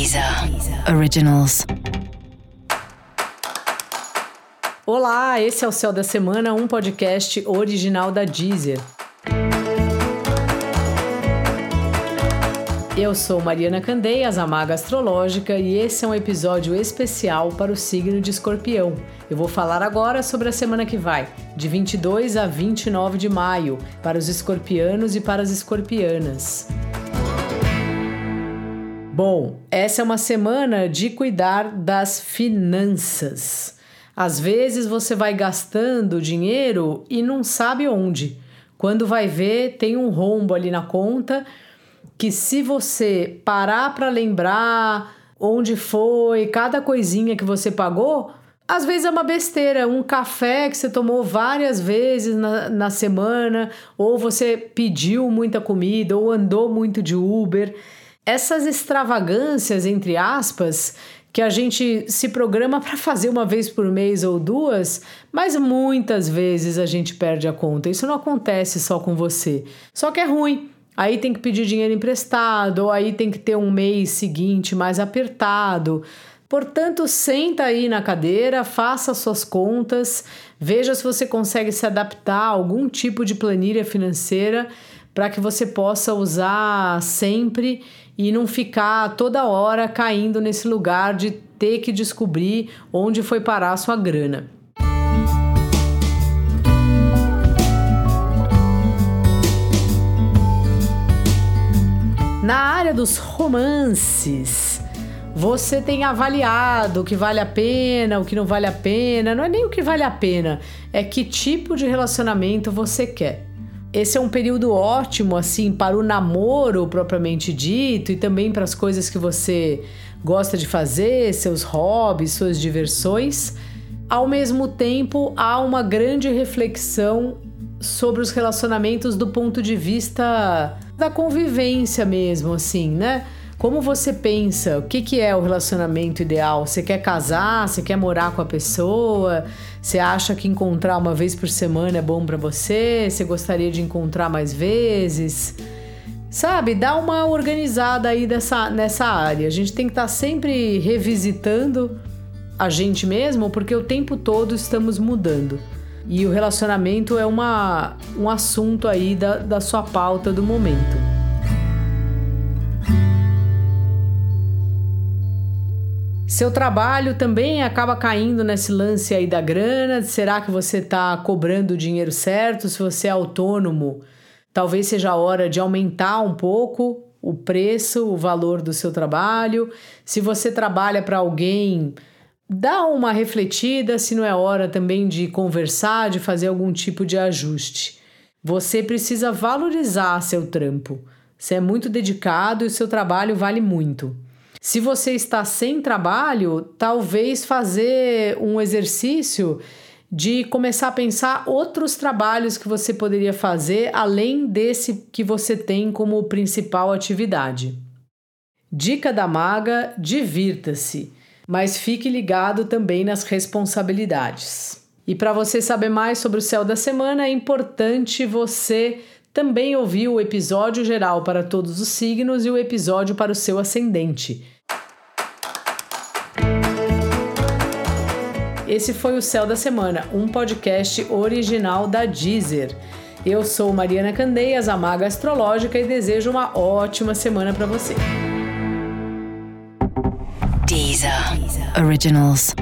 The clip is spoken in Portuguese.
Deezer Originals. Olá, esse é o Céu da Semana, um podcast original da Deezer. Eu sou Mariana Candeias, a Maga Astrológica, e esse é um episódio especial para o signo de Escorpião. Eu vou falar agora sobre a semana que vai, de 22 a 29 de maio, para os escorpianos e para as escorpianas. Bom, essa é uma semana de cuidar das finanças. Às vezes você vai gastando dinheiro e não sabe onde. Quando vai ver, tem um rombo ali na conta que se você parar para lembrar onde foi, cada coisinha que você pagou, às vezes é uma besteira, um café que você tomou várias vezes na, na semana, ou você pediu muita comida, ou andou muito de Uber essas extravagâncias, entre aspas, que a gente se programa para fazer uma vez por mês ou duas, mas muitas vezes a gente perde a conta. Isso não acontece só com você. Só que é ruim. Aí tem que pedir dinheiro emprestado, ou aí tem que ter um mês seguinte mais apertado. Portanto, senta aí na cadeira, faça suas contas, veja se você consegue se adaptar a algum tipo de planilha financeira para que você possa usar sempre e não ficar toda hora caindo nesse lugar de ter que descobrir onde foi parar a sua grana. Na área dos romances, você tem avaliado o que vale a pena, o que não vale a pena. Não é nem o que vale a pena, é que tipo de relacionamento você quer. Esse é um período ótimo assim para o namoro propriamente dito e também para as coisas que você gosta de fazer, seus hobbies, suas diversões. Ao mesmo tempo, há uma grande reflexão sobre os relacionamentos do ponto de vista da convivência mesmo, assim, né? Como você pensa? O que, que é o relacionamento ideal? Você quer casar? Você quer morar com a pessoa? Você acha que encontrar uma vez por semana é bom para você? Você gostaria de encontrar mais vezes? Sabe, dá uma organizada aí dessa, nessa área. A gente tem que estar tá sempre revisitando a gente mesmo, porque o tempo todo estamos mudando. E o relacionamento é uma, um assunto aí da, da sua pauta do momento. Seu trabalho também acaba caindo nesse lance aí da grana. Será que você está cobrando o dinheiro certo? Se você é autônomo, talvez seja a hora de aumentar um pouco o preço, o valor do seu trabalho. Se você trabalha para alguém, dá uma refletida se não é hora também de conversar, de fazer algum tipo de ajuste. Você precisa valorizar seu trampo. Você é muito dedicado e o seu trabalho vale muito. Se você está sem trabalho, talvez fazer um exercício de começar a pensar outros trabalhos que você poderia fazer além desse que você tem como principal atividade. Dica da maga: divirta-se, mas fique ligado também nas responsabilidades. E para você saber mais sobre o céu da semana, é importante você também ouviu o episódio geral para todos os signos e o episódio para o seu ascendente. Esse foi o Céu da Semana, um podcast original da Deezer. Eu sou Mariana Candeias, a maga astrológica, e desejo uma ótima semana para você. Deezer. Originals.